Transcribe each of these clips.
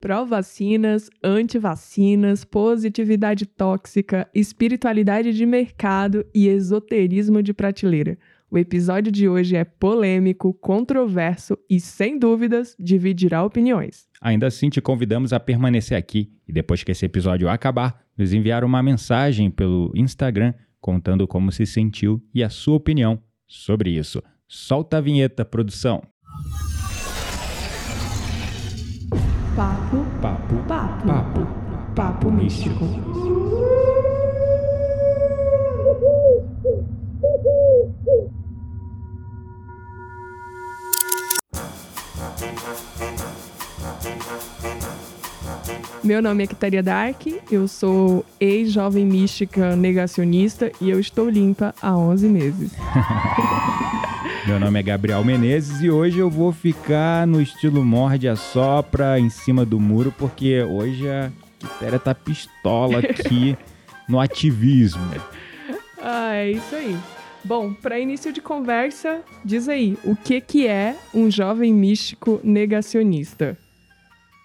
Pró-vacinas, anti-vacinas, positividade tóxica, espiritualidade de mercado e esoterismo de prateleira. O episódio de hoje é polêmico, controverso e, sem dúvidas, dividirá opiniões. Ainda assim, te convidamos a permanecer aqui e, depois que esse episódio acabar, nos enviar uma mensagem pelo Instagram contando como se sentiu e a sua opinião sobre isso. Solta a vinheta, produção! Papo, Papo, papo, papo, papo místico. Meu nome é Kitaria Dark, eu sou ex-jovem mística negacionista e eu estou limpa há 11 meses. Meu nome é Gabriel Menezes e hoje eu vou ficar no estilo morde a sopra em cima do muro porque hoje a Quitéria tá pistola aqui no ativismo. Ah, é isso aí. Bom, para início de conversa, diz aí, o que que é um jovem místico negacionista?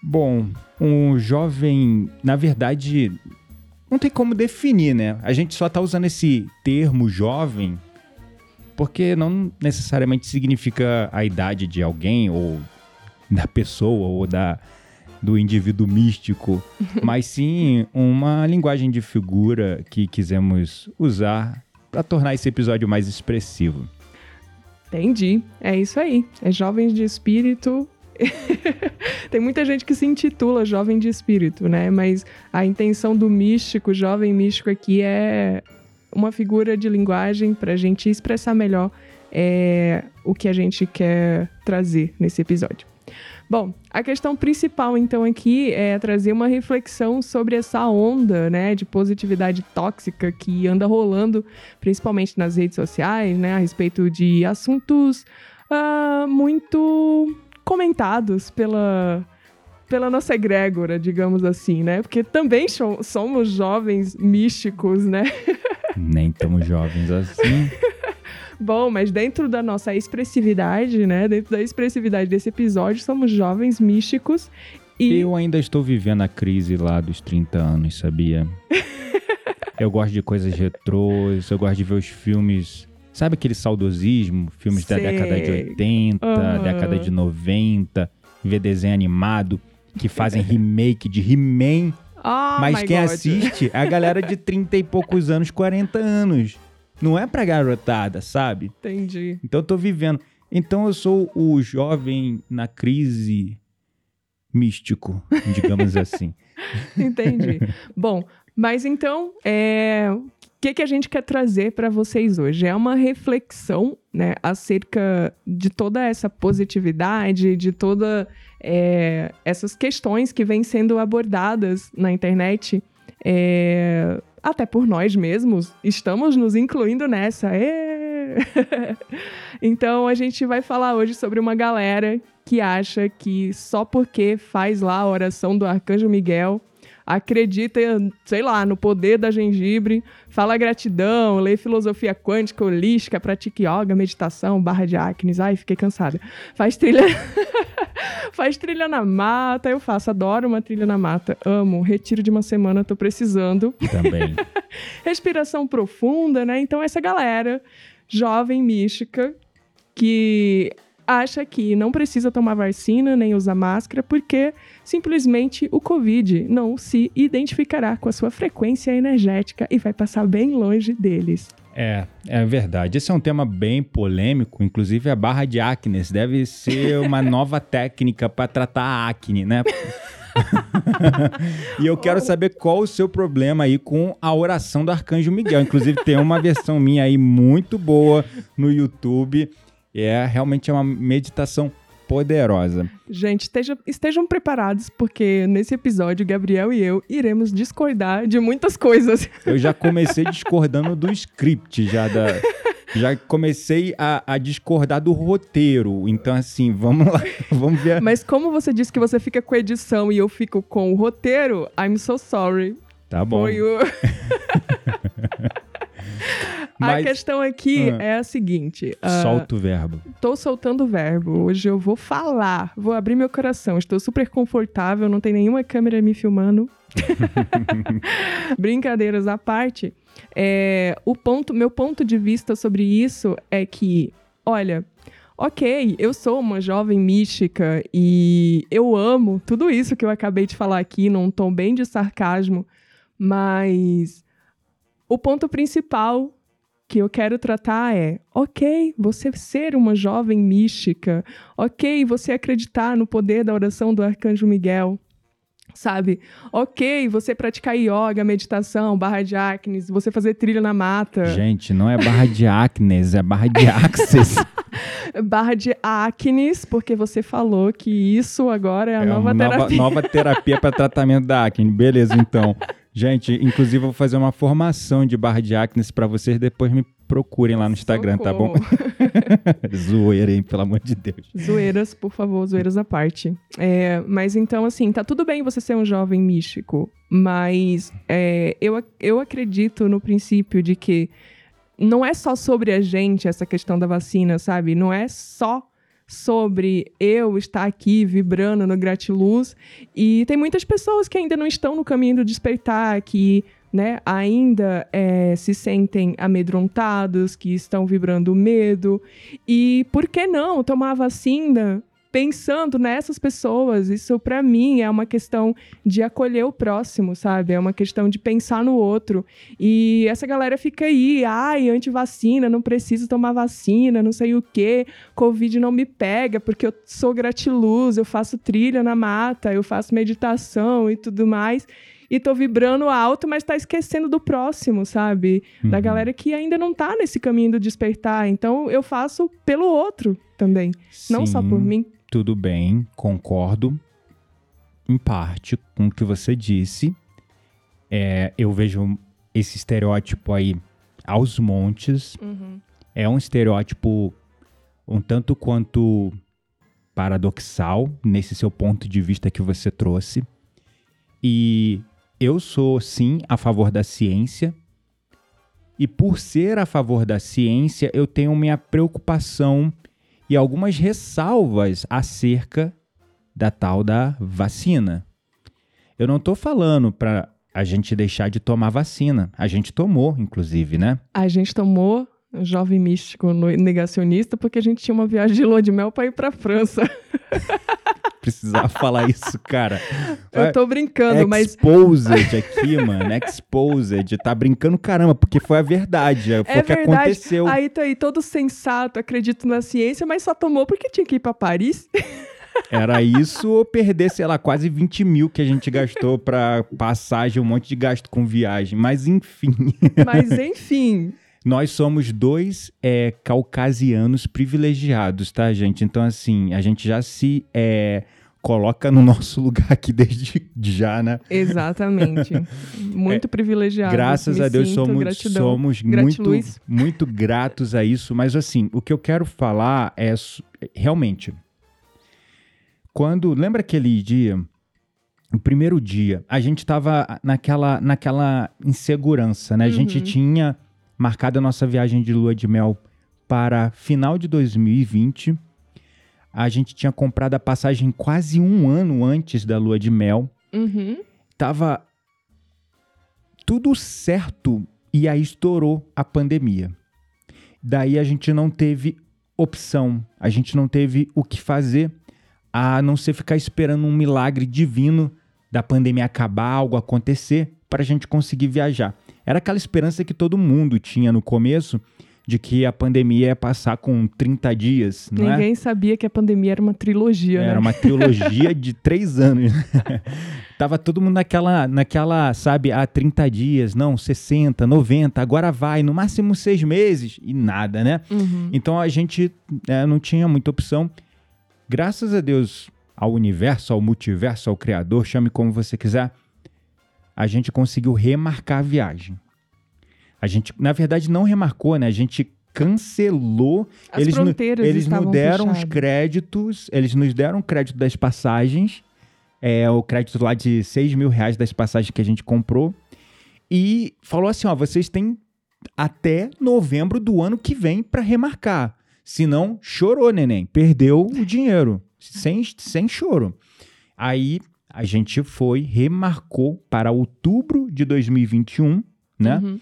Bom, um jovem, na verdade, não tem como definir, né? A gente só tá usando esse termo jovem porque não necessariamente significa a idade de alguém ou da pessoa ou da do indivíduo místico, mas sim uma linguagem de figura que quisemos usar para tornar esse episódio mais expressivo. Entendi. É isso aí. É jovens de espírito. Tem muita gente que se intitula jovem de espírito, né? Mas a intenção do místico, jovem místico aqui é uma figura de linguagem para a gente expressar melhor é, o que a gente quer trazer nesse episódio. Bom, a questão principal então aqui é trazer uma reflexão sobre essa onda, né, de positividade tóxica que anda rolando, principalmente nas redes sociais, né, a respeito de assuntos ah, muito comentados pela pela nossa egrégora, digamos assim, né? Porque também somos jovens místicos, né? Nem tão jovens assim. Bom, mas dentro da nossa expressividade, né? Dentro da expressividade desse episódio, somos jovens místicos e. Eu ainda estou vivendo a crise lá dos 30 anos, sabia? eu gosto de coisas retrôs, eu gosto de ver os filmes. Sabe aquele saudosismo? Filmes Sei. da década de 80, Aham. década de 90, ver desenho animado, que fazem remake de He-Man. Ah, Mas quem God. assiste é a galera de 30 e poucos anos, 40 anos. Não é pra garotada, sabe? Entendi. Então eu tô vivendo. Então eu sou o jovem na crise místico, digamos assim. Entendi. Bom, mas então, é, o que, que a gente quer trazer para vocês hoje? É uma reflexão né, acerca de toda essa positividade, de todas essas questões que vêm sendo abordadas na internet, é, até por nós mesmos. Estamos nos incluindo nessa. Ê! então, a gente vai falar hoje sobre uma galera que acha que só porque faz lá a oração do Arcanjo Miguel acredita, sei lá, no poder da gengibre, fala gratidão, lê filosofia quântica, holística, pratica yoga, meditação, barra de acnes. Ai, fiquei cansada. Faz trilha. Faz trilha na mata, eu faço, adoro uma trilha na mata. Amo, retiro de uma semana, tô precisando. Também. Respiração profunda, né? Então, essa galera jovem mística que acha que não precisa tomar vacina nem usar máscara porque simplesmente o Covid não se identificará com a sua frequência energética e vai passar bem longe deles. É, é verdade. Esse é um tema bem polêmico. Inclusive, a barra de acne deve ser uma nova técnica para tratar a acne, né? e eu quero saber qual o seu problema aí com a oração do Arcanjo Miguel. Inclusive, tem uma versão minha aí muito boa no YouTube. É realmente é uma meditação poderosa. Gente, esteja- estejam preparados porque nesse episódio Gabriel e eu iremos discordar de muitas coisas. Eu já comecei discordando do script, já da. Já comecei a, a discordar do roteiro. Então, assim, vamos lá, vamos ver. Mas como você disse que você fica com a edição e eu fico com o roteiro, I'm so sorry. Tá bom. Foi o... Mas- A questão aqui Ah. é a seguinte. ah, Solta o verbo. Tô soltando o verbo. Hoje eu vou falar, vou abrir meu coração. Estou super confortável, não tem nenhuma câmera me filmando. Brincadeiras à parte. É, o ponto, meu ponto de vista sobre isso é que, olha, ok, eu sou uma jovem mística e eu amo tudo isso que eu acabei de falar aqui num tom bem de sarcasmo, mas o ponto principal que eu quero tratar é: ok, você ser uma jovem mística, ok, você acreditar no poder da oração do arcanjo Miguel, sabe? Ok, você praticar yoga, meditação, barra de acnes, você fazer trilha na mata, Gente, não é barra de acnes, é barra de axis. barra de acnes, porque você falou que isso agora é a É nova uma terapia. nova terapia para tratamento da acne. Beleza, então. Gente, inclusive eu vou fazer uma formação de barra de acne para vocês, depois me procurem lá no Instagram, tá bom? Socorro. Zoeira, hein, pelo amor de Deus. Zoeiras, por favor, zoeiras à parte. É, mas então, assim, tá tudo bem você ser um jovem místico, mas é, eu, eu acredito no princípio de que não é só sobre a gente essa questão da vacina, sabe? Não é só sobre eu estar aqui vibrando no gratiluz e tem muitas pessoas que ainda não estão no caminho do despertar, que né, ainda é, se sentem amedrontados, que estão vibrando medo. E por que não tomar vacina pensando nessas pessoas? Isso, para mim, é uma questão de acolher o próximo, sabe? É uma questão de pensar no outro. E essa galera fica aí, ai, antivacina, não preciso tomar vacina, não sei o quê, Covid não me pega porque eu sou gratiluz, eu faço trilha na mata, eu faço meditação e tudo mais. E tô vibrando alto, mas tá esquecendo do próximo, sabe? Da Uhum. galera que ainda não tá nesse caminho do despertar. Então eu faço pelo outro também, não só Sim, por mim. Tudo bem, concordo em parte com o que você disse. É, eu vejo esse estereótipo aí aos montes. É um estereótipo um tanto quanto paradoxal nesse seu ponto de vista que você trouxe. E eu sou sim a favor da ciência. E por ser a favor da ciência, eu tenho minha preocupação e algumas ressalvas acerca da tal da vacina. Eu não tô falando para a gente deixar de tomar vacina. A gente tomou, inclusive, né? A gente tomou jovem místico negacionista porque a gente tinha uma viagem de lua de mel pra ir pra França. Precisava falar isso, cara. Eu tô brincando, mas Exposed aqui, mano. Exposed. Tá brincando caramba, porque foi a verdade. Foi é o que verdade. aconteceu. Aí tá aí todo sensato, acredito na ciência, mas só tomou porque tinha que ir pra Paris. Era isso ou perder, sei lá, quase 20 mil que a gente gastou pra passagem, um monte de gasto com viagem. Mas enfim. Mas enfim, Nós somos dois é, caucasianos privilegiados, tá, gente? Então, assim, a gente já se é, coloca no nosso lugar aqui desde já, né? exatamente. Muito privilegiado. Graças Me a Deus sinto, somos, gratidão. somos muito, Gratiluz. muito gratos a isso. Mas, assim, o que eu quero falar é realmente. Quando. Lembra aquele dia? O primeiro dia, a gente tava naquela, naquela insegurança, né? A gente Uhum. tinha marcado a nossa viagem de lua de mel para final de 2020. A gente tinha comprado a passagem quase um ano antes da lua de mel Uhum. tava tudo certo e aí estourou a pandemia. Daí a gente não teve opção, a gente não teve o que fazer a não ser ficar esperando um milagre divino da pandemia acabar, algo acontecer para a gente conseguir viajar. Era aquela esperança que todo mundo tinha no começo de que a pandemia ia passar com 30 dias, não é? Ninguém sabia que a pandemia era uma trilogia, Era né? uma trilogia de três anos. Tava todo mundo naquela, naquela, sabe, há 30 dias, não, 60, 90, agora vai, no máximo seis meses, e nada, né? Uhum. Então a gente né, não tinha muita opção. Graças a Deus, ao universo, ao multiverso, ao Criador, chame como você quiser, a gente conseguiu remarcar a viagem. A gente, na verdade, não remarcou, né? A gente cancelou As eles no- fronteiras eles estavam nos deram os créditos, eles nos deram o crédito das passagens, é, o crédito lá de 6 mil reais das passagens que a gente comprou, e falou assim, ó, vocês têm até novembro do ano que vem para remarcar. Senão, chorou, neném. Perdeu o dinheiro. Sem, sem choro. Aí a gente foi, remarcou para outubro de 2021, né? Uhum.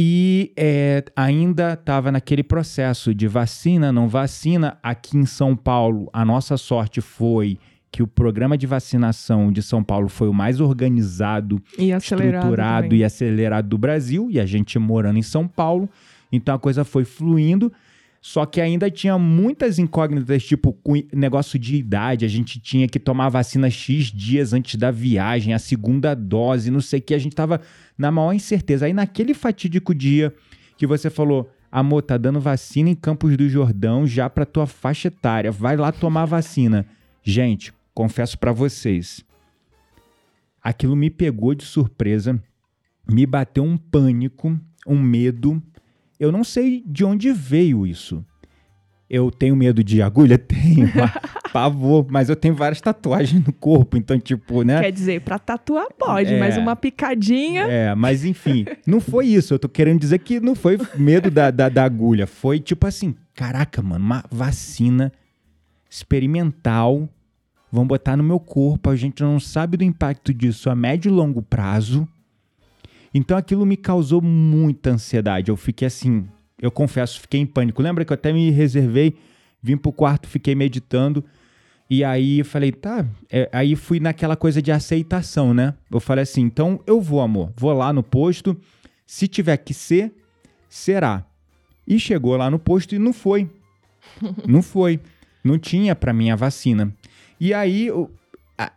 E é, ainda estava naquele processo de vacina, não vacina. Aqui em São Paulo, a nossa sorte foi que o programa de vacinação de São Paulo foi o mais organizado, e estruturado também. e acelerado do Brasil, e a gente morando em São Paulo, então a coisa foi fluindo. Só que ainda tinha muitas incógnitas, tipo negócio de idade, a gente tinha que tomar vacina X dias antes da viagem, a segunda dose, não sei o que, a gente tava na maior incerteza. Aí naquele fatídico dia que você falou, amor, tá dando vacina em Campos do Jordão já pra tua faixa etária, vai lá tomar vacina. Gente, confesso para vocês, aquilo me pegou de surpresa, me bateu um pânico, um medo, eu não sei de onde veio isso. Eu tenho medo de agulha? Tenho. pavor, mas eu tenho várias tatuagens no corpo, então, tipo, né? Quer dizer, pra tatuar pode, é, mas uma picadinha. É, mas enfim, não foi isso. Eu tô querendo dizer que não foi medo da, da, da agulha. Foi tipo assim: caraca, mano, uma vacina experimental. Vão botar no meu corpo, a gente não sabe do impacto disso a médio e longo prazo. Então aquilo me causou muita ansiedade. Eu fiquei assim, eu confesso, fiquei em pânico. Lembra que eu até me reservei, vim pro quarto, fiquei meditando. E aí eu falei, tá. É, aí fui naquela coisa de aceitação, né? Eu falei assim, então eu vou, amor. Vou lá no posto. Se tiver que ser, será. E chegou lá no posto e não foi. não foi. Não tinha para mim a vacina. E aí eu,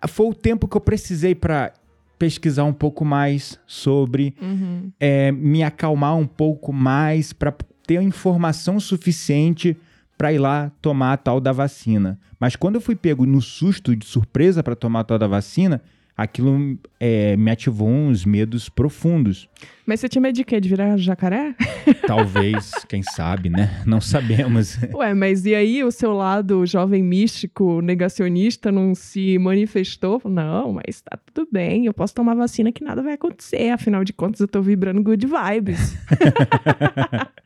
foi o tempo que eu precisei para pesquisar um pouco mais sobre, uhum. é, me acalmar um pouco mais para ter informação suficiente para ir lá tomar a tal da vacina. Mas quando eu fui pego no susto de surpresa para tomar a tal da vacina, aquilo é, me ativou uns medos profundos. Mas você tinha medo de quê? De virar jacaré? Talvez, quem sabe, né? Não sabemos. Ué, mas e aí o seu lado jovem místico, negacionista, não se manifestou? Não, mas tá tudo bem, eu posso tomar vacina que nada vai acontecer. Afinal de contas, eu tô vibrando good vibes.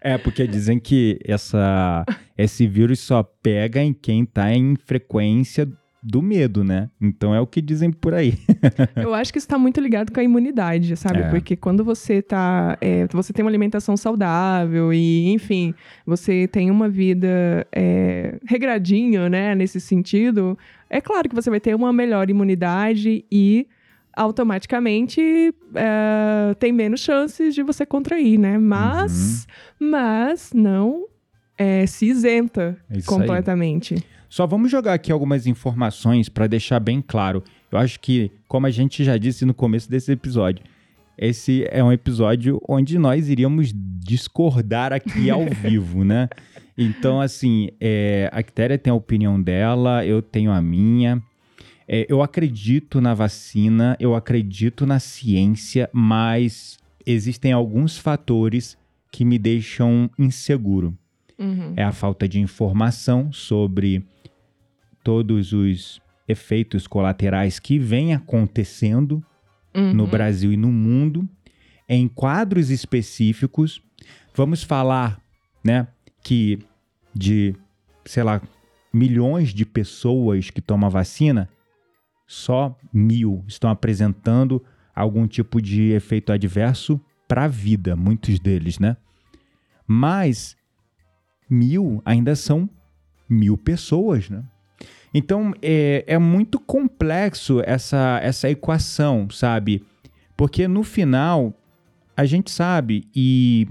É, porque dizem que essa, esse vírus só pega em quem tá em frequência do medo, né? Então é o que dizem por aí. Eu acho que isso está muito ligado com a imunidade, sabe? É. Porque quando você tá. É, você tem uma alimentação saudável e, enfim, você tem uma vida é, regradinha, né? Nesse sentido, é claro que você vai ter uma melhor imunidade e automaticamente é, tem menos chances de você contrair, né? Mas, uhum. mas não é, se isenta é completamente. Aí. Só vamos jogar aqui algumas informações para deixar bem claro. Eu acho que, como a gente já disse no começo desse episódio, esse é um episódio onde nós iríamos discordar aqui ao vivo, né? Então, assim, é, a Quitéria tem a opinião dela, eu tenho a minha. É, eu acredito na vacina, eu acredito na ciência, mas existem alguns fatores que me deixam inseguro. Uhum. É a falta de informação sobre todos os efeitos colaterais que vêm acontecendo uhum. no Brasil e no mundo, em quadros específicos. Vamos falar, né, que de, sei lá, milhões de pessoas que tomam vacina, só mil estão apresentando algum tipo de efeito adverso para a vida, muitos deles, né? Mas mil ainda são mil pessoas, né? Então é, é muito complexo essa, essa equação, sabe? Porque no final a gente sabe, e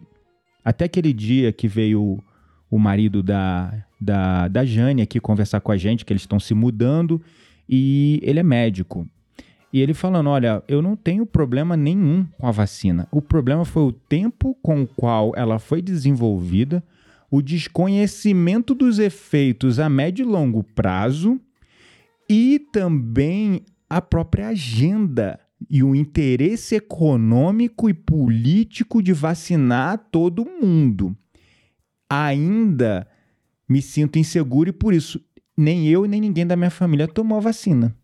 até aquele dia que veio o marido da, da, da Jane aqui conversar com a gente, que eles estão se mudando, e ele é médico. E ele falando: Olha, eu não tenho problema nenhum com a vacina. O problema foi o tempo com o qual ela foi desenvolvida, o desconhecimento dos efeitos a médio e longo prazo e também a própria agenda e o interesse econômico e político de vacinar todo mundo. Ainda me sinto inseguro e por isso nem eu nem ninguém da minha família tomou a vacina.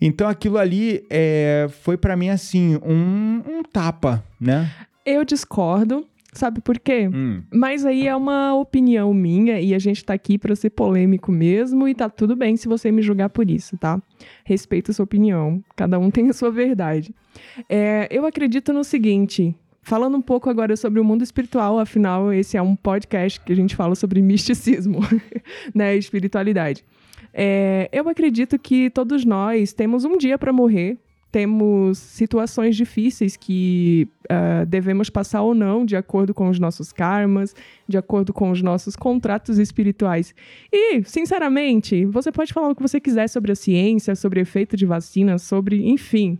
Então aquilo ali é, foi para mim assim um, um tapa, né? Eu discordo. Sabe por quê? Hum. Mas aí é uma opinião minha e a gente tá aqui pra ser polêmico mesmo e tá tudo bem se você me julgar por isso, tá? Respeito a sua opinião. Cada um tem a sua verdade. É, eu acredito no seguinte. Falando um pouco agora sobre o mundo espiritual, afinal, esse é um podcast que a gente fala sobre misticismo, né? Espiritualidade. É, eu acredito que todos nós temos um dia para morrer, temos situações difíceis que uh, devemos passar ou não, de acordo com os nossos karmas, de acordo com os nossos contratos espirituais. E, sinceramente, você pode falar o que você quiser sobre a ciência, sobre efeito de vacina, sobre, enfim.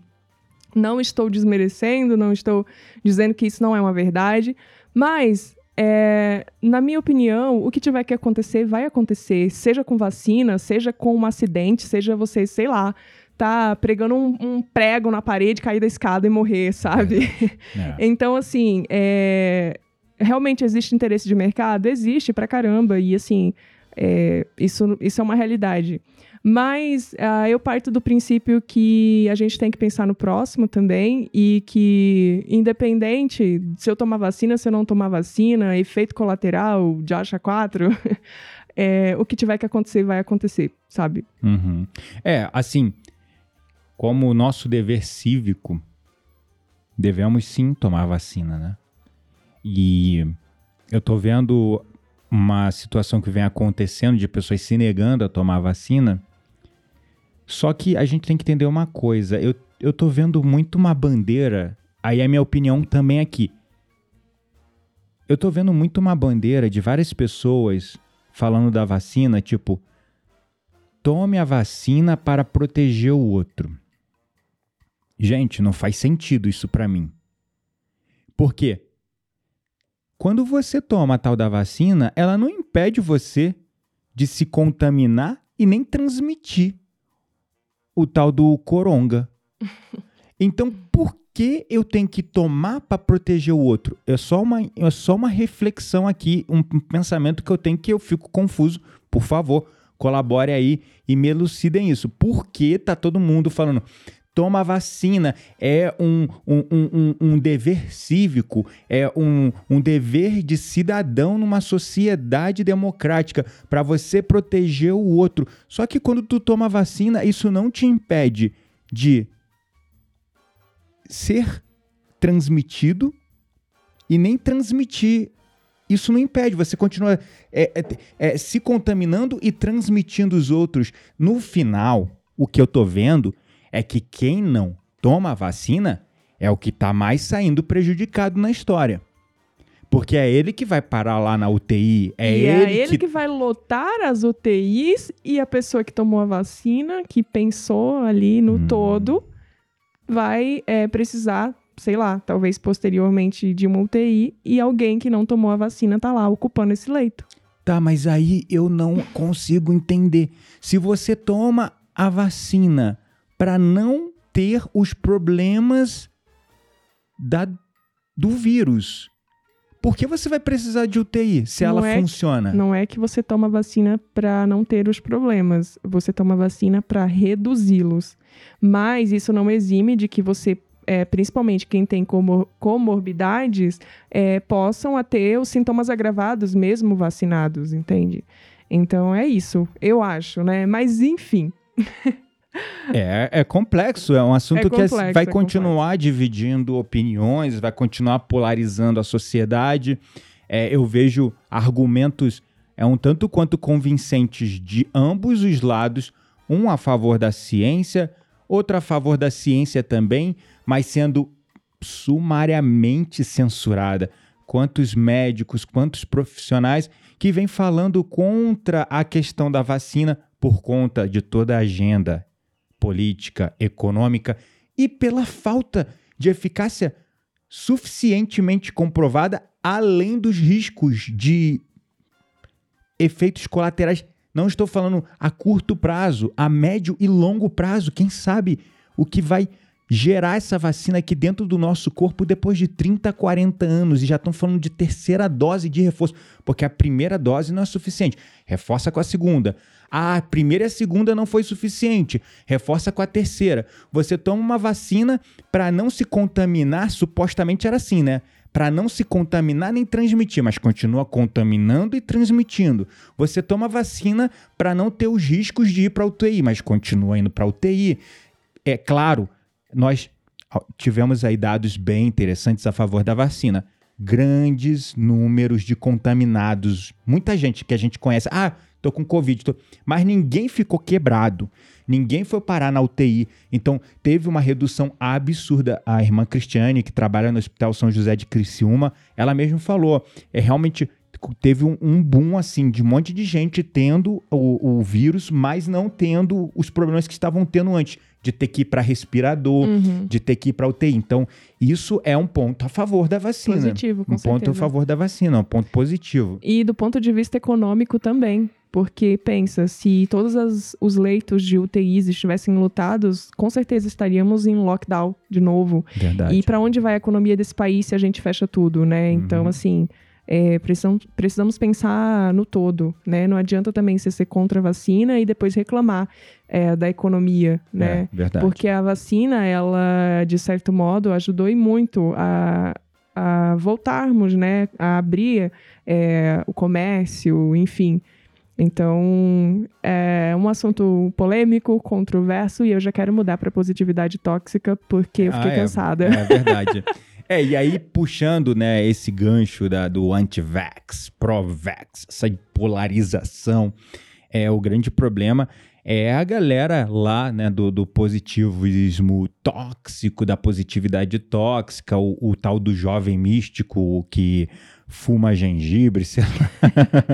Não estou desmerecendo, não estou dizendo que isso não é uma verdade, mas é, na minha opinião, o que tiver que acontecer, vai acontecer. Seja com vacina, seja com um acidente, seja você, sei lá, tá pregando um, um, prego na parede, cair da escada e morrer, sabe? É. Então, assim, é... realmente existe interesse de mercado? Existe pra caramba. E, assim, é... Isso, isso é uma realidade. Mas uh, eu parto do princípio que a gente tem que pensar no próximo também e que, independente se eu tomar vacina, se eu não tomar vacina, efeito colateral de acha 4, é, o que tiver que acontecer vai acontecer, sabe? Uhum. É, assim, como nosso dever cívico, devemos sim tomar vacina, né? E eu tô vendo uma situação que vem acontecendo de pessoas se negando a tomar vacina. Só que a gente tem que entender uma coisa. Eu, eu tô vendo muito uma bandeira. Aí é a minha opinião também aqui. Eu tô vendo muito uma bandeira de várias pessoas falando da vacina, tipo, tome a vacina para proteger o outro. Gente, não faz sentido isso para mim. Por quê? Quando você toma a tal da vacina, ela não impede você de se contaminar e nem transmitir o tal do coronga. Então, por que eu tenho que tomar para proteger o outro? É só uma, é só uma reflexão aqui, um pensamento que eu tenho que eu fico confuso. Por favor, colabore aí e me elucidem isso. Por que tá todo mundo falando toma vacina, é um, um, um, um, dever cívico, é um, um dever de cidadão numa sociedade democrática para você proteger o outro. Só que quando tu toma vacina, isso não te impede de ser transmitido e nem transmitir. Isso não impede, você continua é, é, é, se contaminando e transmitindo os outros. No final, o que eu tô vendo é que quem não toma a vacina é o que está mais saindo prejudicado na história. Porque é ele que vai parar lá na UTI. É e ele, é ele que... que... vai lotar as UTIs e a pessoa que tomou a vacina, que pensou ali no hum. todo, vai é, precisar, sei lá, talvez posteriormente de uma UTI e alguém que não tomou a vacina tá lá ocupando esse leito. Tá, mas aí eu não consigo entender. Se você toma a vacina para não ter os problemas da, do vírus. Por que você vai precisar de UTI se não ela é, funciona? Não é que você toma vacina para não ter os problemas. Você toma vacina para reduzi-los. Mas isso não exime de que você, é, principalmente quem tem comor comorbidades, é, possam ter os sintomas agravados mesmo vacinados, entende? Então é isso, eu acho, né? Mas enfim. É, é complexo, é um assunto é complexo, que vai é continuar dividindo opiniões, vai continuar polarizando a sociedade. É, eu vejo argumentos é um tanto quanto convincentes de ambos os lados, um a favor da ciência, outro a favor da ciência também, mas sendo sumariamente censurada. Quantos médicos, quantos profissionais que vêm falando contra a questão da vacina por conta de toda a agenda política, econômica e pela falta de eficácia suficientemente comprovada, além dos riscos de efeitos colaterais. Não estou falando a curto prazo, a médio e longo prazo. Quem sabe o que vai gerar essa vacina aqui dentro do nosso corpo depois de 30, 40 anos e já estão falando de terceira dose de reforço, porque a primeira dose não é suficiente. Reforça com a segunda. A primeira e a segunda não foi suficiente. Reforça com a terceira. Você toma uma vacina para não se contaminar, supostamente era assim, né? para não se contaminar nem transmitir, mas continua contaminando e transmitindo. Você toma vacina para não ter os riscos de ir para UTI, mas continua indo para UTI. É claro, nós tivemos aí dados bem interessantes a favor da vacina. Grandes números de contaminados, muita gente que a gente conhece. Ah, tô com Covid, tô... mas ninguém ficou quebrado. Ninguém foi parar na UTI. Então, teve uma redução absurda. A irmã Cristiane, que trabalha no Hospital São José de Criciúma, ela mesmo falou. É realmente teve um, um, boom assim de um monte de gente tendo o, o, vírus, mas não tendo os problemas que estavam tendo antes, de ter que ir para respirador, uhum. de ter que ir para UTI. Então, isso é um ponto a favor da vacina. Positivo, com um certeza. ponto a favor da vacina, um ponto positivo. E do ponto de vista econômico também, porque pensa, se todos os leitos de UTIs estivessem lotados, com certeza estaríamos em lockdown de novo. Verdade. E para onde vai a economia desse país se a gente fecha tudo, né? Então, uhum. assim, é, precisamos, precisamos pensar no todo, né? Não adianta também você ser contra a vacina e depois reclamar é, da economia, né? É, verdade. Porque a vacina, ela, de certo modo, ajudou e muito a, a voltarmos, né? A abrir é, o comércio, enfim. Então, é um assunto polêmico, controverso, e eu já quero mudar para positividade tóxica, porque eu fiquei ah, é, cansada. É verdade. é, e aí, puxando né, esse gancho da, do anti-vax, pro-vax, essa polarização, é o grande problema é a galera lá, né, do, do positivismo tóxico, da positividade tóxica, o, o tal do jovem místico que fuma gengibre, sei lá,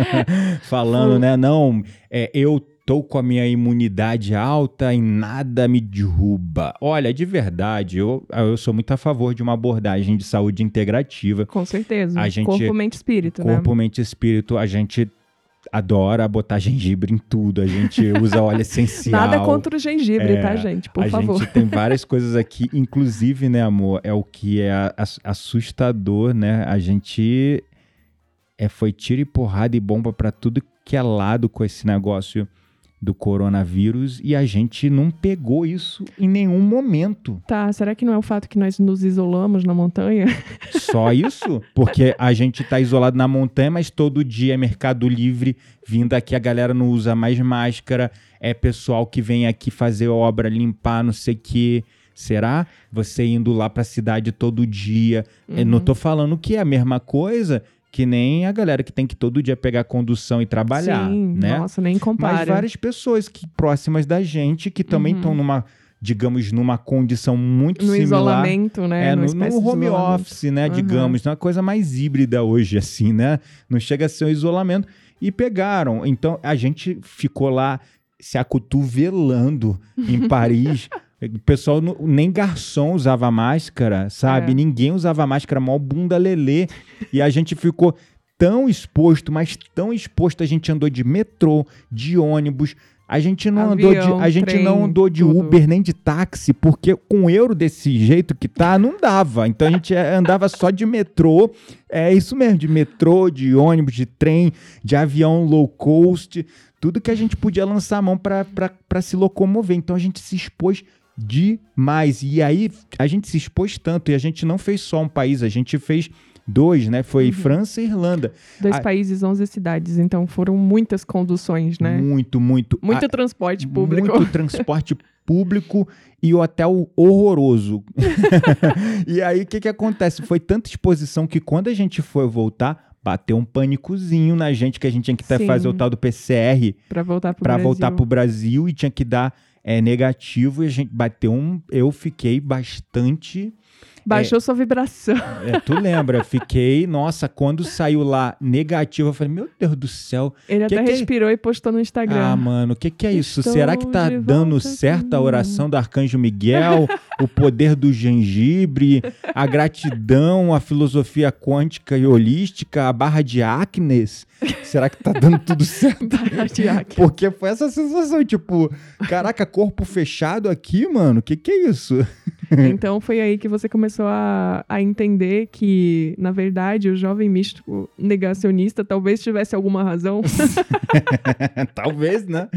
falando, né? Não, é, eu tô com a minha imunidade alta e nada me derruba. Olha, de verdade, eu, eu sou muito a favor de uma abordagem de saúde integrativa. Com certeza. A gente, corpo, mente, espírito, corpo, né? Corpo, mente, espírito. A gente adora botar gengibre em tudo. A gente usa óleo essencial. Nada contra o gengibre, tá, é, tá, gente? Por a favor. A gente tem várias coisas aqui, inclusive, né, amor, é o que é assustador, né? A gente é, foi tiro e porrada e bomba para tudo que é lado com esse negócio do coronavírus e a gente não pegou isso em nenhum momento. Tá, será que não é o fato que nós nos isolamos na montanha? Só isso? Porque a gente tá isolado na montanha, mas todo dia é Mercado Livre vindo aqui, a galera não usa mais máscara, é pessoal que vem aqui fazer obra, limpar, não sei o quê. Será? Você indo lá para a cidade todo dia. Uhum. Eu não tô falando que é a mesma coisa, que nem a galera que tem que todo dia pegar condução e trabalhar, Sim, né? Nossa, nem compara. Mas várias pessoas que próximas da gente que também estão uhum. numa digamos, numa condição muito no similar. isolamento, né? É, no, no home office, né? Uhum. Digamos, uma coisa mais híbrida hoje, assim, né? Não chega a ser um isolamento. E pegaram. Então, a gente ficou lá se acotovelando em Paris o pessoal nem garçom usava máscara, sabe? É. Ninguém usava máscara, mó bunda lelê. e a gente ficou tão exposto, mas tão exposto. A gente andou de metrô, de ônibus. A gente não Avião, andou de, a gente trem, não andou de tudo. Uber nem de táxi, porque com euro desse jeito que tá, não dava. Então a gente andava só de metrô. É isso mesmo, de metrô, de ônibus, de trem, de avião low cost, tudo que a gente podia lançar a mão para se locomover. Então a gente se expôs demais. E aí a gente se expôs tanto e a gente não fez só um país, a gente fez dois, né? Foi uhum. França e Irlanda. Dois a... países, 11 cidades. Então foram muitas conduções, né? Muito, muito. Muito a... transporte público. Muito transporte público e o hotel horroroso. e aí o que, que acontece? Foi tanta exposição que quando a gente foi voltar, bateu um pânicozinho na gente que a gente tinha que fazer o tal do PCR para voltar para voltar pro Brasil e tinha que dar é negativo e a gente bateu um. Eu fiquei bastante. Baixou é, sua vibração. É, tu lembra? Fiquei, nossa, quando saiu lá negativo, eu falei, meu Deus do céu. Ele que até que é respirou é... e postou no Instagram. Ah, mano, o que, que é isso? Estou Será que tá dando certo a oração do Arcanjo Miguel, o poder do gengibre, a gratidão, a filosofia quântica e holística, a barra de Acnes? Será que tá dando tudo certo? Porque foi essa sensação, tipo, caraca, corpo fechado aqui, mano, o que que é isso? Então foi aí que você começou a, a entender que, na verdade, o jovem místico negacionista talvez tivesse alguma razão. talvez, né?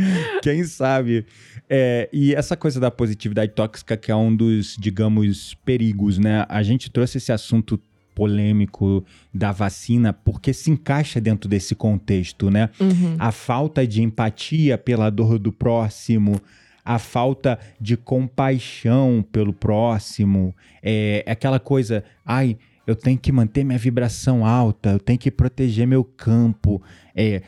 Quem sabe? É, e essa coisa da positividade tóxica, que é um dos, digamos, perigos, né? A gente trouxe esse assunto polêmico da vacina, porque se encaixa dentro desse contexto, né? Uhum. A falta de empatia pela dor do próximo, a falta de compaixão pelo próximo, é aquela coisa, ai, eu tenho que manter minha vibração alta, eu tenho que proteger meu campo, é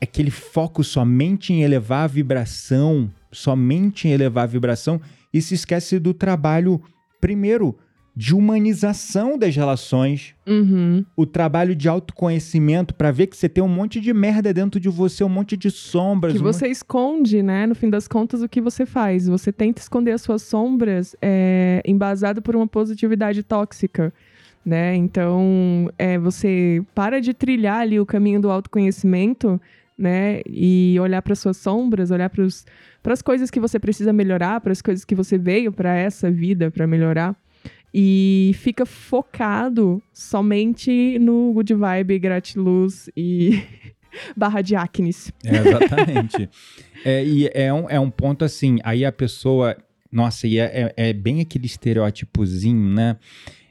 aquele foco somente em elevar a vibração, somente em elevar a vibração e se esquece do trabalho primeiro de humanização das relações, Uhum. o trabalho de autoconhecimento para ver que você tem um monte de merda dentro de você, um monte de sombras. Que um você esconde, né? No fim das contas, o que você faz? Você tenta esconder as suas sombras é, embasado por uma positividade tóxica, né? Então, é, você para de trilhar ali o caminho do autoconhecimento, né? E olhar para suas sombras, olhar para as coisas que você precisa melhorar, para as coisas que você veio para essa vida para melhorar. E fica focado somente no good vibe, gratiluz e barra de acnes. É, exatamente. é, e é um, é um ponto assim, aí a pessoa. Nossa, e é, é, é bem aquele estereótipozinho, né?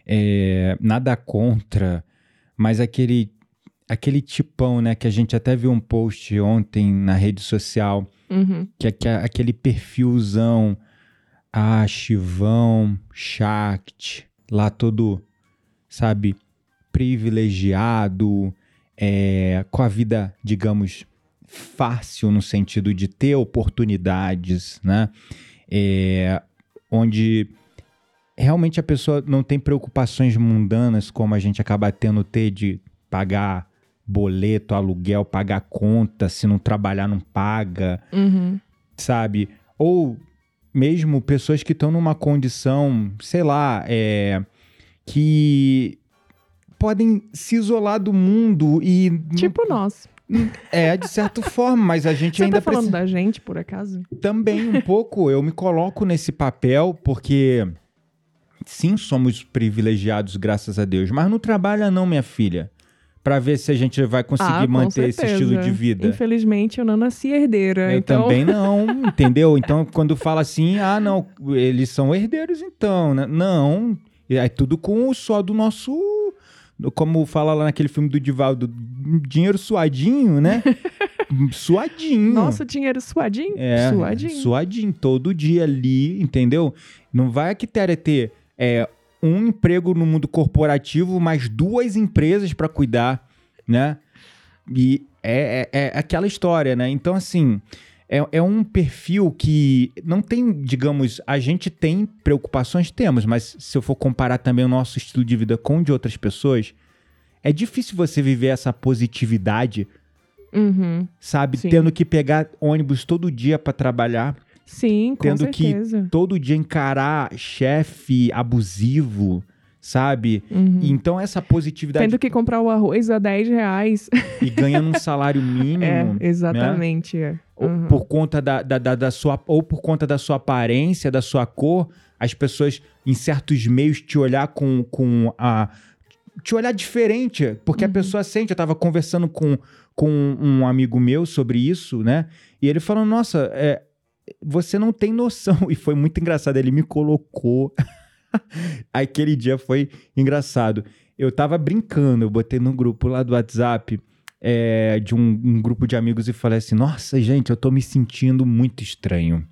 É, nada contra, mas aquele, aquele tipão, né? Que a gente até viu um post ontem na rede social, Uhum. que é é aquele perfilzão, ah, Chivão, Shakt, lá todo, sabe, privilegiado, é, com a vida, digamos, fácil no sentido de ter oportunidades, né? É, onde realmente a pessoa não tem preocupações mundanas como a gente acaba tendo ter de pagar boleto, aluguel, pagar conta, se não trabalhar não paga, Uhum. sabe? Ou mesmo pessoas que estão numa condição, sei lá, é, que podem se isolar do mundo e não- Tipo nós. é de certa forma, mas a gente Você ainda tá falando precisa da gente, por acaso? também um pouco. Eu me coloco nesse papel porque sim, somos privilegiados, graças a Deus, mas não trabalha não, minha filha, Pra ver se a gente vai conseguir Ah, manter esse certeza. estilo de vida. Infelizmente, eu não nasci herdeira. Eu então... também não, entendeu? Então, quando fala assim, ah, não, eles são herdeiros, então, né? Não, é tudo com o só do nosso. Como fala lá naquele filme do Divaldo, dinheiro suadinho, né? suadinho. Nosso dinheiro suadinho? É, suadinho. suadinho, todo dia ali, entendeu? Não vai a Quitéria ter é, um emprego no mundo corporativo, mais duas empresas para cuidar, né? E é, é, é aquela história, né? Então, assim, é, é um perfil que não tem, digamos, a gente tem preocupações, temos, mas se eu for comparar também o nosso estilo de vida com o de outras pessoas, é difícil você viver essa positividade, Uhum. sabe? Sim. Tendo que pegar ônibus todo dia para trabalhar Sim, com Tendo que- certeza. todo dia encarar chefe abusivo, sabe? Uhum. Então essa positividade Tendo que comprar o arroz a 10 reais. e ganhando um salário mínimo, é, né? exatamente. É. Ou Uhum. por conta da, da, da- da sua ou por conta da sua aparência, da sua cor, as pessoas em certos meios te olhar com, com a te olhar diferente, porque a Uhum. pessoa sente. Eu tava conversando com, com um amigo meu sobre isso, né? E ele falou: Nossa, é, você não tem noção. E foi muito engraçado. Ele me colocou. Aquele dia foi engraçado. Eu tava brincando, eu botei no grupo lá do WhatsApp é, de um, um grupo de amigos e falei assim: Nossa, gente, eu tô me sentindo muito estranho.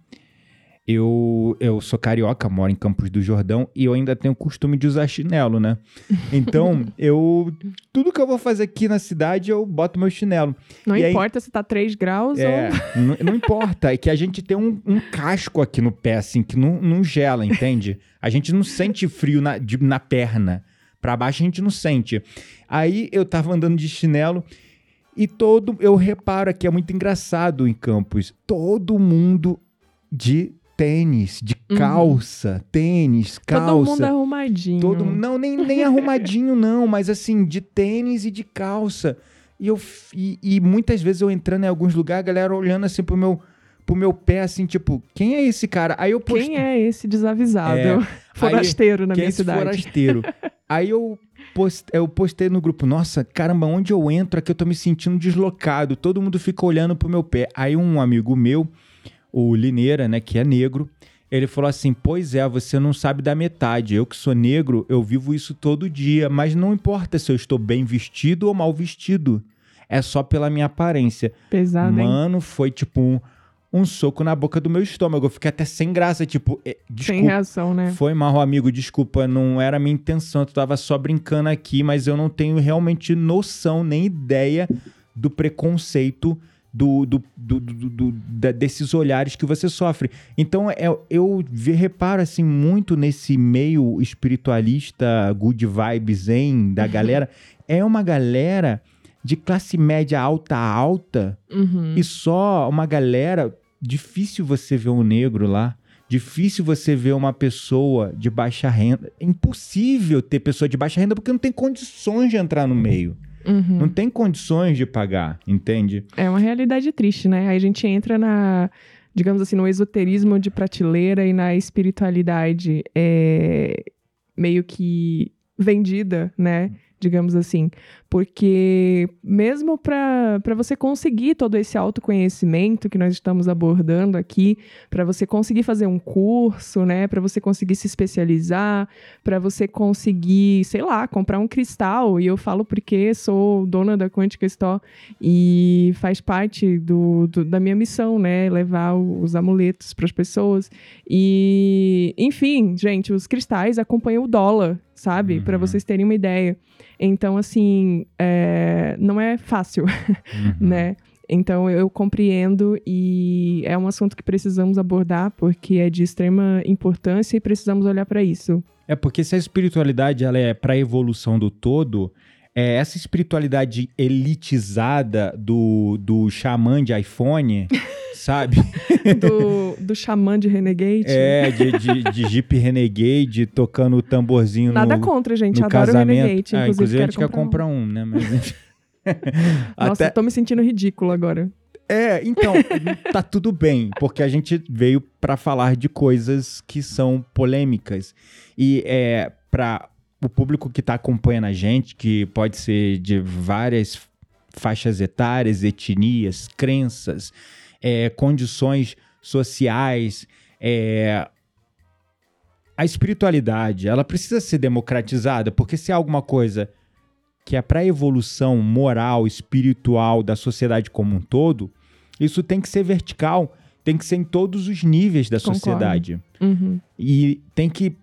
Eu, eu sou carioca, moro em Campos do Jordão e eu ainda tenho o costume de usar chinelo, né? Então, eu. Tudo que eu vou fazer aqui na cidade, eu boto meu chinelo. Não E aí- importa se tá 3 graus É, ou. não, não importa, é que a gente tem um, um casco aqui no pé, assim, que não, não gela, entende? A gente não sente frio na, de- na perna. Pra baixo a gente não sente. Aí eu tava andando de chinelo e todo. Eu reparo que é muito engraçado em Campos. Todo mundo de tênis, de Uhum. calça, tênis, calça. Todo mundo arrumadinho. Todo não nem, nem arrumadinho não, mas assim de tênis e de calça. E eu e, e muitas vezes eu entrando em alguns lugares, a galera olhando assim pro meu pro meu pé assim, tipo, quem é esse cara? Aí eu postei Quem é esse desavisado? É, Forasteiro na quem é minha esse cidade. forasteiro. Aí eu post- eu postei no grupo, nossa, caramba, onde eu entro aqui eu tô me sentindo deslocado. Todo mundo fica olhando pro meu pé. Aí um amigo meu, o Lineira, né, que é negro, Ele falou assim: Pois é, você não sabe da metade. Eu que sou negro, eu vivo isso todo dia, mas não importa se eu estou bem vestido ou mal vestido. É só pela minha aparência. Pesado, hein? Mano, foi tipo um, um soco na boca do meu estômago. Eu fiquei até sem graça, tipo, eh, Sem desculpa. reação, né? Foi mal, amigo, desculpa, não era a minha intenção, tu tava só brincando aqui, mas eu não tenho realmente noção nem ideia do preconceito do, do, do- do- da- desses olhares que você sofre. Então, é, eu ve- reparo, assim, muito nesse meio espiritualista, good vibes zen da galera. é uma galera de classe média alta alta Uhum. e só uma galera. Difícil você ver um negro lá. Difícil você ver uma pessoa de baixa renda. É impossível ter pessoa de baixa renda porque não tem condições de entrar no meio. Uhum. Não tem condições de pagar, entende? É uma realidade triste, né? Aí a gente entra na, digamos assim, no esoterismo de prateleira e na espiritualidade é, meio que vendida, né? Digamos assim. Porque mesmo para você conseguir todo esse autoconhecimento que nós estamos abordando aqui, para você conseguir fazer um curso, né? Para você conseguir se especializar, para você conseguir, sei lá, comprar um cristal. E eu falo porque sou dona da Quântica Store e faz parte do, do- da minha missão, né? Levar os amuletos para as pessoas. E, enfim, gente, os cristais acompanham o dólar, sabe? Uhum. Para vocês terem uma ideia. Então, assim, é, não é fácil, né? Então, eu compreendo e é um assunto que precisamos abordar porque é de extrema importância e precisamos olhar para isso. É porque se a espiritualidade ela é para evolução do todo, é essa espiritualidade elitizada do, do xamã de iPhone, sabe? Do, do xamã de Renegade. É, de, de, de Jeep Renegade tocando o tamborzinho Nada no, contra, gente. no Adoro o casamento. Renegade. Ah, Inclusive, inclusive a quero gente quer comprar comprar um, né? Mas um. Nossa, Até- tô me sentindo ridículo agora. É, então, tá tudo bem, porque a gente veio pra falar de coisas que são polêmicas. E é para o público que tá acompanhando a gente, que pode ser de várias faixas etárias, etnias, crenças, é, condições sociais, é, a espiritualidade, ela precisa ser democratizada, porque se há alguma coisa que é para evolução moral, espiritual da sociedade como um todo, isso tem que ser vertical, tem que ser em todos os níveis da Concordo. sociedade. Uhum. E tem que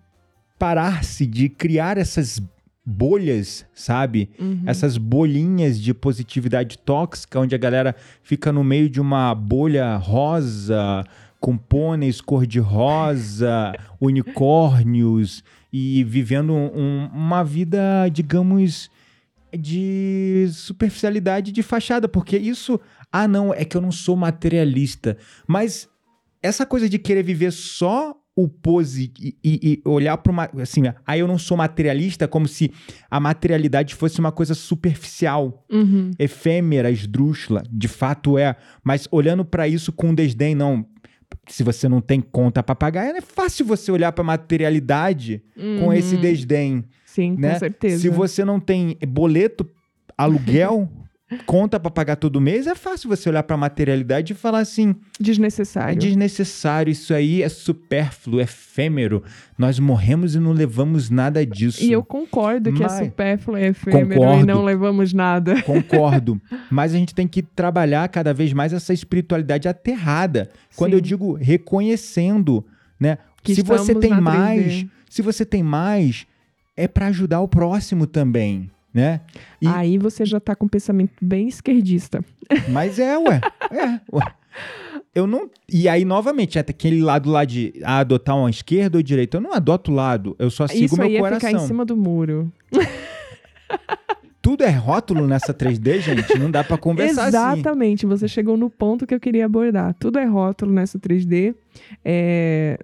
parar-se de criar essas bolhas, sabe? Uhum. Essas bolinhas de positividade tóxica, onde a galera fica no meio de uma bolha rosa, com pôneis cor-de-rosa, unicórnios, e vivendo um- uma vida, digamos, de superficialidade de fachada, porque isso. Ah, não, é que eu não sou materialista. Mas essa coisa de querer viver só o pose e, e- olhar para uma. Assim, ah, eu não sou materialista, como se a materialidade fosse uma coisa superficial, Uhum. efêmera, esdrúxula. De fato é. Mas olhando para isso com desdém, não. Se você não tem conta para pagar, é fácil você olhar para materialidade com Uhum. esse desdém Sim, né? com certeza. Se você não tem boleto, aluguel, conta pra pagar todo mês, é fácil você olhar pra materialidade e falar assim: é Desnecessário. desnecessário, isso aí é supérfluo, é efêmero. Nós morremos e não levamos nada disso. E eu concordo que Mas- é supérfluo e efêmero e Concordo. não levamos nada. Concordo. Mas a gente tem que trabalhar cada vez mais essa espiritualidade aterrada. Quando Sim. eu digo reconhecendo, né? Que se você tem mais, 3D. se você tem mais, é pra ajudar o próximo também, né? E- Aí você já tá com um pensamento bem esquerdista. Mas é, ué. É, ué. Eu não. E aí, novamente, é aquele lado lá de ah, adotar uma esquerda ou direita. Eu não adoto lado, eu só sigo Isso meu aí é coração. ficar em cima do muro. Tudo é rótulo nessa 3D, gente. Não dá pra conversar assim. Exatamente, você chegou no ponto que eu queria abordar. Tudo é rótulo nessa 3D. É,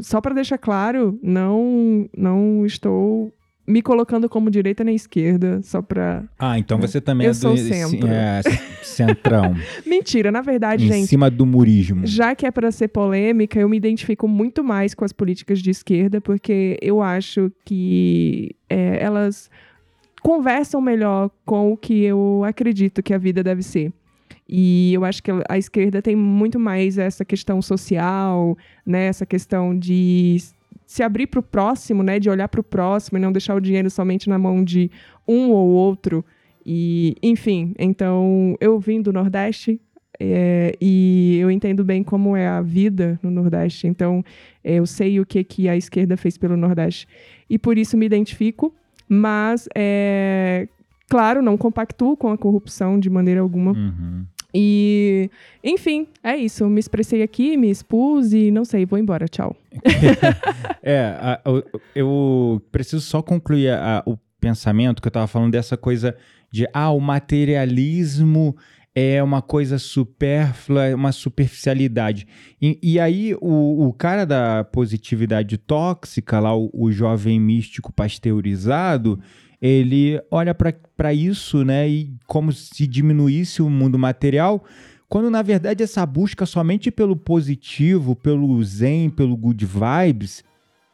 Só para deixar claro, não, não estou me colocando como direita nem esquerda, só para. Ah, então você também Eu é do sou centro. é, centrão. Mentira, na verdade, em gente. cima do murismo. Já que é para ser polêmica, eu me identifico muito mais com as políticas de esquerda, porque eu acho que é, elas conversam melhor com o que eu acredito que a vida deve ser. E eu acho que a esquerda tem muito mais essa questão social, né? Essa questão de se abrir para o próximo, né? De olhar para o próximo e não deixar o dinheiro somente na mão de um ou outro. E, enfim, então eu vim do Nordeste é, e eu entendo bem como é a vida no Nordeste. Então é, eu sei o que, que a esquerda fez pelo Nordeste e por isso me identifico. Mas, é, claro, não compactuo com a corrupção de maneira alguma. Uhum. E, enfim, é isso. Me expressei aqui, me expus e não sei, vou embora. Tchau. é, a, eu, eu preciso só concluir a, o pensamento que eu estava falando dessa coisa de ah, o materialismo é uma coisa supérflua, é uma superficialidade. E, e aí o, o, cara da positividade tóxica, lá o, o jovem místico pasteurizado, ele olha para isso, né, e como se diminuísse o mundo material, quando na verdade essa busca somente pelo positivo, pelo zen, pelo good vibes,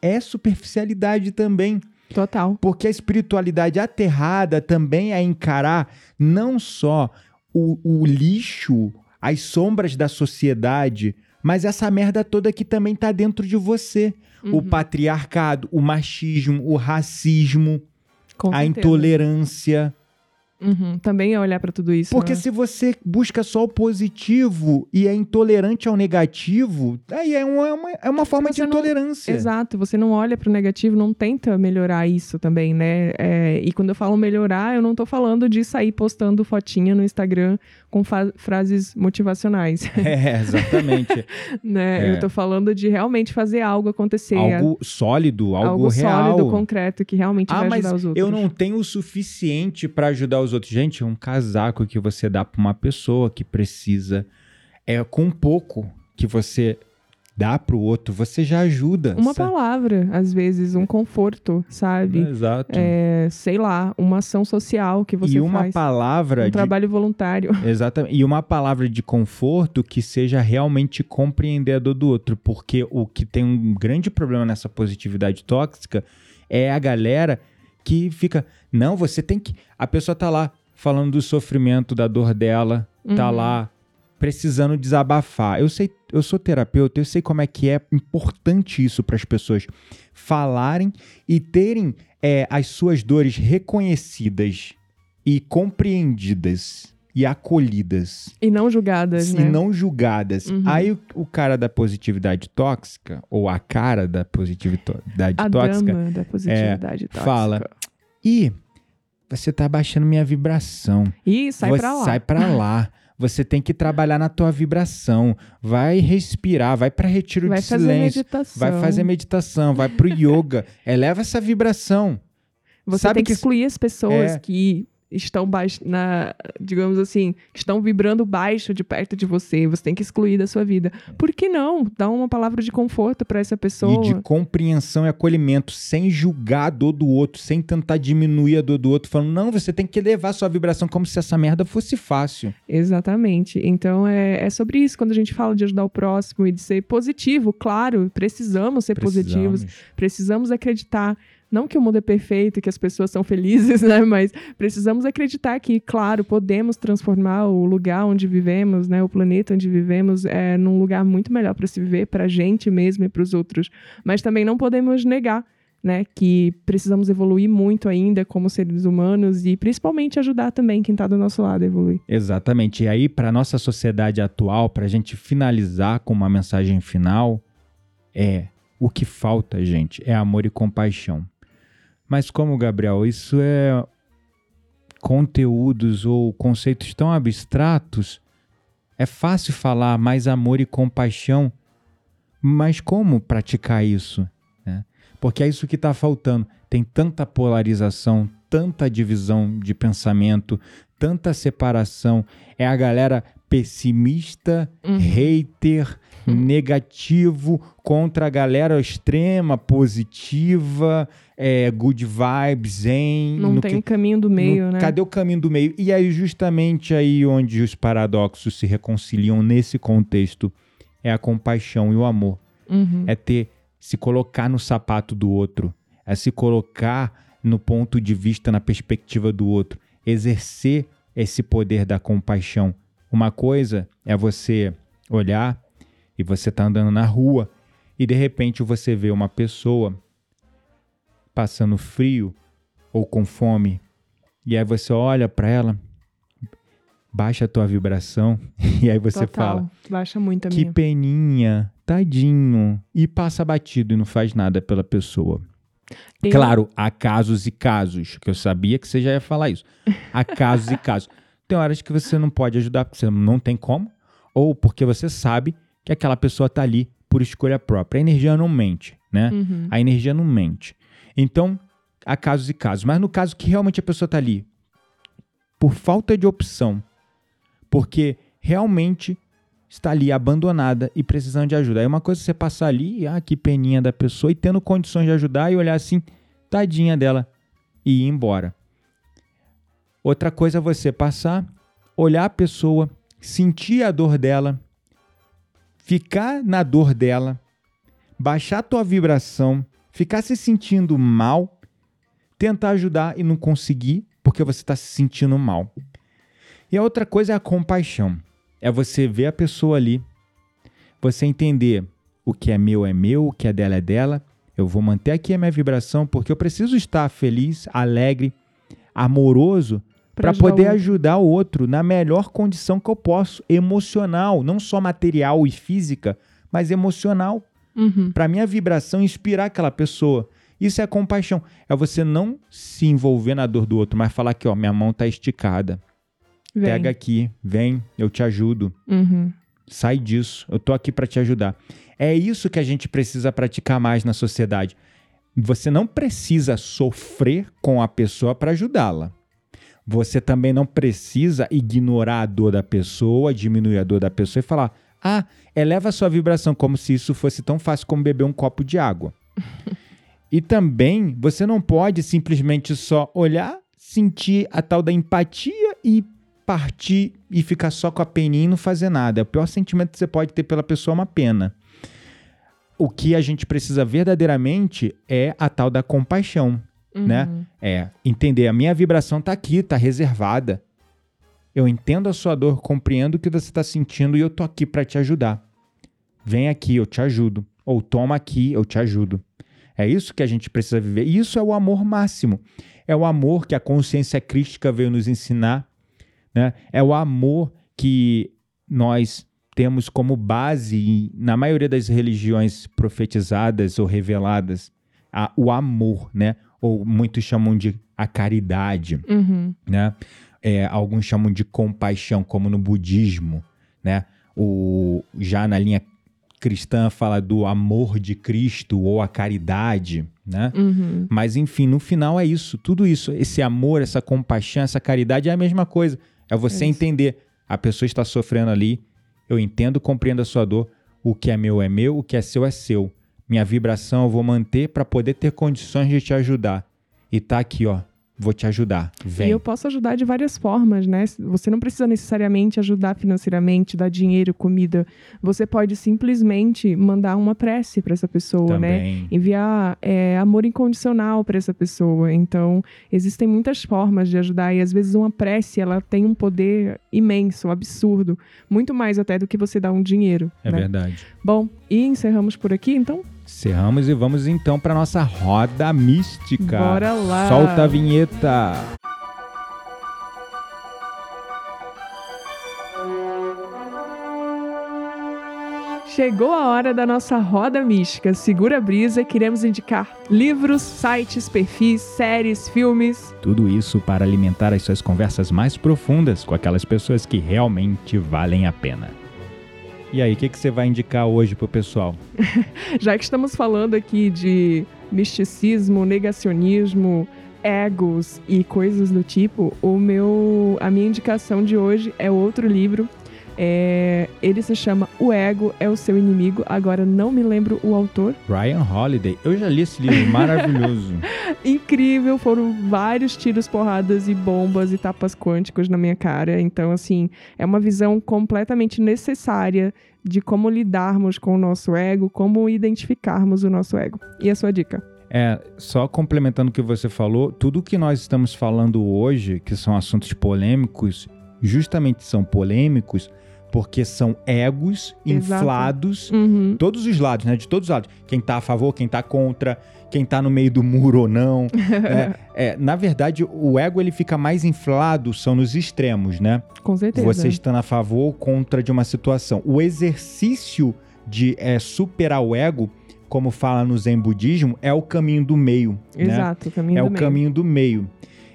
é superficialidade também. Total. Porque a espiritualidade aterrada também é encarar não só o, o lixo, as sombras da sociedade, mas essa merda toda que também tá dentro de você. Uhum. O patriarcado, o machismo, o racismo, com a certeza. intolerância. Uhum, também é olhar para tudo isso. Porque né? se você busca só o positivo e é intolerante ao negativo, aí é uma, é uma, é uma forma você de intolerância. Não, exato, você não olha para o negativo, não tenta melhorar isso também, né? É, e quando eu falo melhorar, eu não tô falando de sair postando fotinha no Instagram com frases motivacionais. É, exatamente. né? É. Eu tô falando de realmente fazer algo acontecer. Algo sólido, algo, algo real. sólido, concreto, que realmente ah, vai ajudar os outros. Eu não tenho o suficiente para ajudar os outros. Gente, é um casaco que você dá para uma pessoa que precisa. É com pouco que você dá pro outro, você já ajuda. Uma sabe? palavra, às vezes, um conforto, sabe? Exato. É, sei lá, uma ação social que você e uma faz. palavra um de... trabalho voluntário. Exatamente. E uma palavra de conforto que seja realmente compreender a dor do outro, porque o que tem um grande problema nessa positividade tóxica é a galera que fica, não, você tem que, a pessoa tá lá falando do sofrimento, da dor dela, tá uhum. tá lá precisando desabafar. Eu sei, eu sou terapeuta, eu sei como é que é importante isso para as pessoas falarem e terem é, as suas dores reconhecidas e compreendidas e acolhidas. E não julgadas, e né? E não julgadas. Uhum. Aí o, o, cara da positividade tóxica, ou a cara da positividade a tóxica, dama da positividade é, tóxica. fala, e você tá baixando minha vibração. Ih, sai você pra lá. Sai pra lá. Você tem que trabalhar na tua vibração. Vai respirar, vai para retiro vai de silêncio. Meditação. Vai fazer meditação, vai pro yoga. Eleva essa vibração. Você Sabe tem que, que excluir as pessoas é... que estão baixo, na, digamos assim, estão vibrando baixo de perto de você, você tem que excluir da sua vida. Por que não? Dá uma palavra de conforto para essa pessoa. E de compreensão e acolhimento, sem julgar a dor do outro, sem tentar diminuir a dor do outro, falando, não, você tem que elevar a sua vibração como se essa merda fosse fácil. Exatamente. Então é, é sobre isso, quando a gente fala de ajudar o próximo e de ser positivo, claro, precisamos ser precisamos. positivos, precisamos acreditar não que o mundo é perfeito, que as pessoas são felizes, né? Mas precisamos acreditar que, claro, podemos transformar o lugar onde vivemos, né? O planeta onde vivemos é num lugar muito melhor para se viver, para a gente mesmo e para os outros. Mas também não podemos negar né, que precisamos evoluir muito ainda como seres humanos e principalmente ajudar também quem está do nosso lado a evoluir. Exatamente. E aí, para a nossa sociedade atual, para a gente finalizar com uma mensagem final, é o que falta, gente, é amor e compaixão. Mas como, Gabriel, isso é conteúdos ou conceitos tão abstratos, é fácil falar mais amor e compaixão, mas como praticar isso? Né? Porque é isso que está faltando. Tem tanta polarização, tanta divisão de pensamento, tanta separação. É a galera pessimista, uhum. hater. Negativo contra a galera extrema, positiva, é, good vibes, zen. Não tem que, caminho do meio, no, né? Cadê o caminho do meio? E aí, justamente aí onde os paradoxos se reconciliam nesse contexto é a compaixão e o amor. Uhum. É ter, se colocar no sapato do outro, é se colocar no ponto de vista, na perspectiva do outro, exercer esse poder da compaixão. Uma coisa é você olhar e você tá andando na rua e de repente você vê uma pessoa passando frio ou com fome e aí você olha para ela, baixa a tua vibração e aí você Total. fala: Baixa muito a "Que minha. peninha, tadinho", e passa batido e não faz nada pela pessoa. Eu- Claro, há casos e casos, que eu sabia que você já ia falar isso. Há casos e casos. Tem horas que você não pode ajudar porque você não tem como, ou porque você sabe que aquela pessoa tá ali por escolha própria. A energia não mente, né? Uhum. A energia não mente. Então, há casos e casos. Mas no caso que realmente a pessoa tá ali por falta de opção, porque realmente está ali abandonada e precisando de ajuda. Aí uma coisa é você passar ali, e, ah, que peninha da pessoa, e tendo condições de ajudar e olhar assim, tadinha dela, e ir embora. Outra coisa é você passar, olhar a pessoa, sentir a dor dela, ficar na dor dela, baixar tua vibração, ficar se sentindo mal, tentar ajudar e não conseguir porque você está se sentindo mal. E a outra coisa é a compaixão. É você ver a pessoa ali, você entender o que é meu é meu, o que é dela é dela. Eu vou manter aqui a minha vibração porque eu preciso estar feliz, alegre, amoroso para o poder ajudar o outro na melhor condição que eu posso, emocional, não só material e física, mas emocional Uhum. para minha vibração inspirar aquela pessoa. Isso é compaixão. É você não se envolver na dor do outro, mas falar que, ó, minha mão tá esticada. Vem. Pega aqui, vem, eu te ajudo. Uhum. Sai disso. Eu tô aqui para te ajudar. É isso que a gente precisa praticar mais na sociedade. Você não precisa sofrer com a pessoa para ajudá-la. Você também não precisa ignorar a dor da pessoa, diminuir a dor da pessoa e falar: "Ah, eleva a sua vibração como se isso fosse tão fácil como beber um copo de água". e também você não pode simplesmente só olhar, sentir a tal da empatia e partir e ficar só com a peninha e não fazer nada. O pior sentimento que você pode ter pela pessoa é uma pena. O que a gente precisa verdadeiramente é a tal da compaixão, né? Uhum. É entender a minha vibração tá aqui, tá reservada. Eu entendo a sua dor, compreendo o que você está sentindo e eu tô aqui para te ajudar. Vem aqui, eu te ajudo. Ou toma aqui, eu te ajudo. É isso que a gente precisa viver. E isso é o amor máximo. É o amor que a consciência crística veio nos ensinar. Né? É o amor que nós temos como base na maioria das religiões profetizadas ou reveladas. a- o amor, né? Ou muitos chamam de a caridade Uhum. né? É, alguns chamam de compaixão, como no budismo, né? O, já na linha cristã fala do amor de Cristo ou a caridade, né? Uhum. Mas enfim, no final é isso, tudo isso, esse amor, essa compaixão, essa caridade é a mesma coisa. É você É entender, a pessoa está sofrendo ali, eu entendo, compreendo a sua dor, o que é meu é meu, o que é seu é seu. Minha vibração eu vou manter para poder ter condições de te ajudar. E tá aqui, ó, vou te ajudar. Vem. E eu posso ajudar de várias formas, né? Você não precisa necessariamente ajudar financeiramente, dar dinheiro, comida. Você pode simplesmente mandar uma prece para essa pessoa, né? Também. Enviar é, amor incondicional para essa pessoa. Então, existem muitas formas de ajudar e às vezes uma prece ela tem um poder imenso, absurdo, muito mais até do que você dar um dinheiro. É né? verdade. Bom, e encerramos por aqui, então. Cerramos e vamos então para nossa roda mística. Bora lá. Solta a vinheta. Chegou a hora da nossa roda mística. Segura a brisa, queremos indicar livros, sites, perfis, séries, filmes. Tudo isso para alimentar as suas conversas mais profundas com aquelas pessoas que realmente valem a pena. E aí, o que, que você vai indicar hoje pro pessoal? Já que estamos falando aqui de misticismo, negacionismo, egos e coisas do tipo, o meu, a minha indicação de hoje é outro livro. É, ele se chama O Ego é o Seu Inimigo. Agora não me lembro o autor. Ryan Holiday. Eu já li esse livro maravilhoso. Incrível, foram vários tiros, porradas e bombas e tapas quânticos na minha cara. Então, assim, é uma visão completamente necessária de como lidarmos com o nosso ego, como identificarmos o nosso ego. E a sua dica? É, só complementando o que você falou, tudo que nós estamos falando hoje, que são assuntos polêmicos, justamente são polêmicos porque são egos Exato. inflados, Uhum. todos os lados, né? De todos os lados. Quem tá a favor, quem tá contra, quem tá no meio do muro ou não. né? É, na verdade, o ego ele fica mais inflado, são nos extremos, né? Com certeza. Você estando a favor ou contra de uma situação. O exercício de é, superar o ego, como fala no Zen Budismo, é o caminho do meio. né? Exato, o caminho é do o meio. caminho do meio.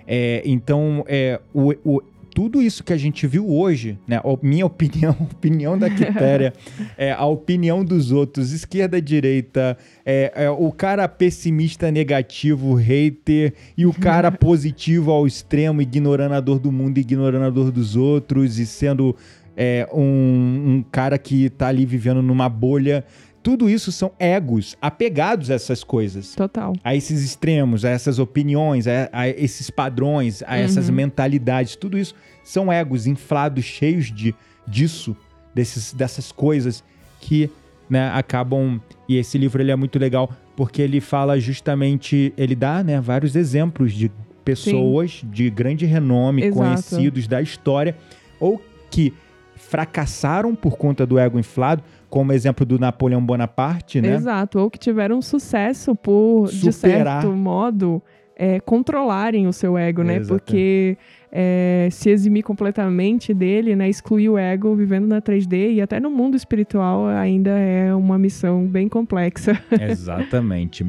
É, então, é, o, o- tudo isso que a gente viu hoje, né? minha opinião, a opinião da Quitéria, é, a opinião dos outros, esquerda, direita, é, é, o cara pessimista, negativo, hater, e o cara positivo ao extremo, ignorando a dor do mundo, ignorando a dor dos outros, e sendo é, um, um cara que tá ali vivendo numa bolha. Tudo isso são egos apegados a essas coisas Total. a esses extremos, a essas opiniões, a, a esses padrões, a essas Uhum. mentalidades, tudo isso são egos inflados, cheios de disso, desses, dessas coisas que né, acabam. E esse livro ele é muito legal porque ele fala justamente, ele dá né, vários exemplos de pessoas de grande renome, Exato. conhecidos da história, ou que fracassaram por conta do ego inflado, como exemplo do Napoleão Bonaparte, né? Exato. Ou que tiveram sucesso por, de Superar. certo modo, é, controlarem o seu ego, né? Exato. Porque é, se eximir completamente dele, né? Excluir o ego vivendo na 3D e até no mundo espiritual ainda é uma missão bem complexa. Exatamente.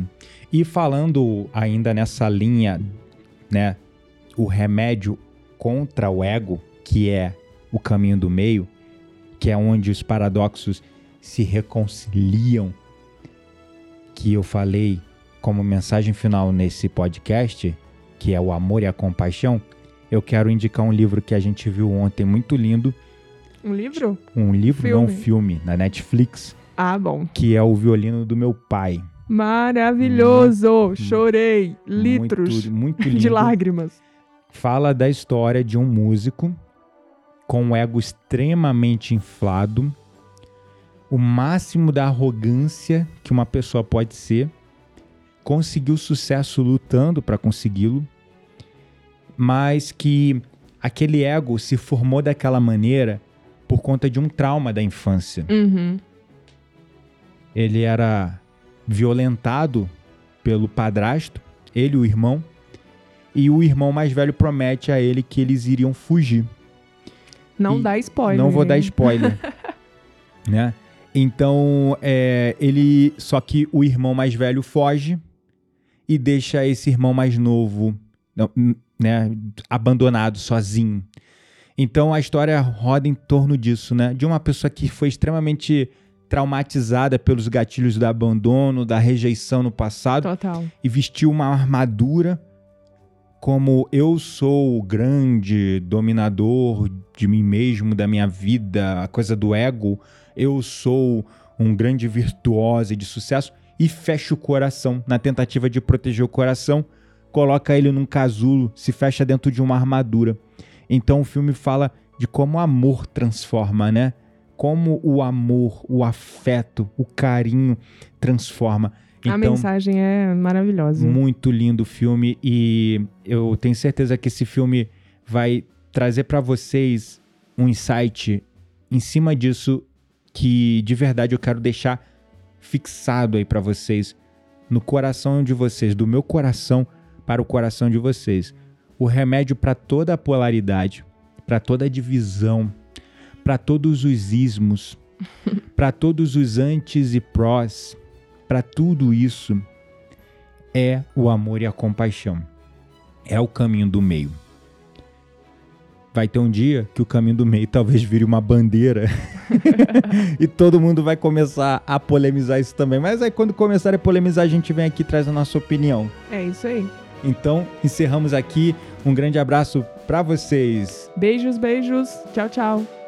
E falando ainda nessa linha, né, o remédio contra o ego, que é o caminho do meio, que é onde os paradoxos se reconciliam, que eu falei como mensagem final nesse podcast, que é o amor e a compaixão, eu quero indicar um livro que a gente viu ontem muito lindo, Um livro? um livro não Filme. filme na Netflix, Ah, bom. que é o violino do meu pai. Maravilhoso! Chorei. Litros Muito, muito de lágrimas. Fala da história de um músico com um ego extremamente inflado, o máximo da arrogância que uma pessoa pode ser, conseguiu sucesso lutando para consegui-lo, mas que aquele ego se formou daquela maneira por conta de um trauma da infância. Uhum. Ele era violentado pelo padrasto, ele e o irmão, e o irmão mais velho promete a ele que eles iriam fugir. Não E dá spoiler. Não vou dar spoiler, né? Então, é, ele. Só que o irmão mais velho foge e deixa esse irmão mais novo, né, abandonado, sozinho. Então a história roda em torno disso, né? De uma pessoa que foi extremamente traumatizada pelos gatilhos do abandono, da rejeição no passado Total. e vestiu uma armadura como eu sou o grande dominador de mim mesmo, da minha vida, a coisa do ego, eu sou um grande virtuoso e de sucesso e fecha o coração na tentativa de proteger o coração, coloca ele num casulo, se fecha dentro de uma armadura. Então o filme fala de como o amor transforma, né? Como o amor, o afeto, o carinho transforma. a mensagem é maravilhosa. Muito lindo o filme e eu tenho certeza que esse filme vai trazer para vocês um insight em cima disso que de verdade eu quero deixar fixado aí para vocês no coração de vocês, do meu coração para o coração de vocês. O remédio para toda a polaridade, para toda a divisão, para todos os ismos, para todos os antes e prós, para tudo isso é o amor e a compaixão. É o caminho do meio. Vai ter um dia que o caminho do meio talvez vire uma bandeira e todo mundo vai começar a polemizar isso também. Mas aí quando começar a polemizar, a gente vem aqui e traz a nossa opinião. É isso aí. Então, encerramos aqui. Um grande abraço para vocês. Beijos, beijos. Tchau, tchau.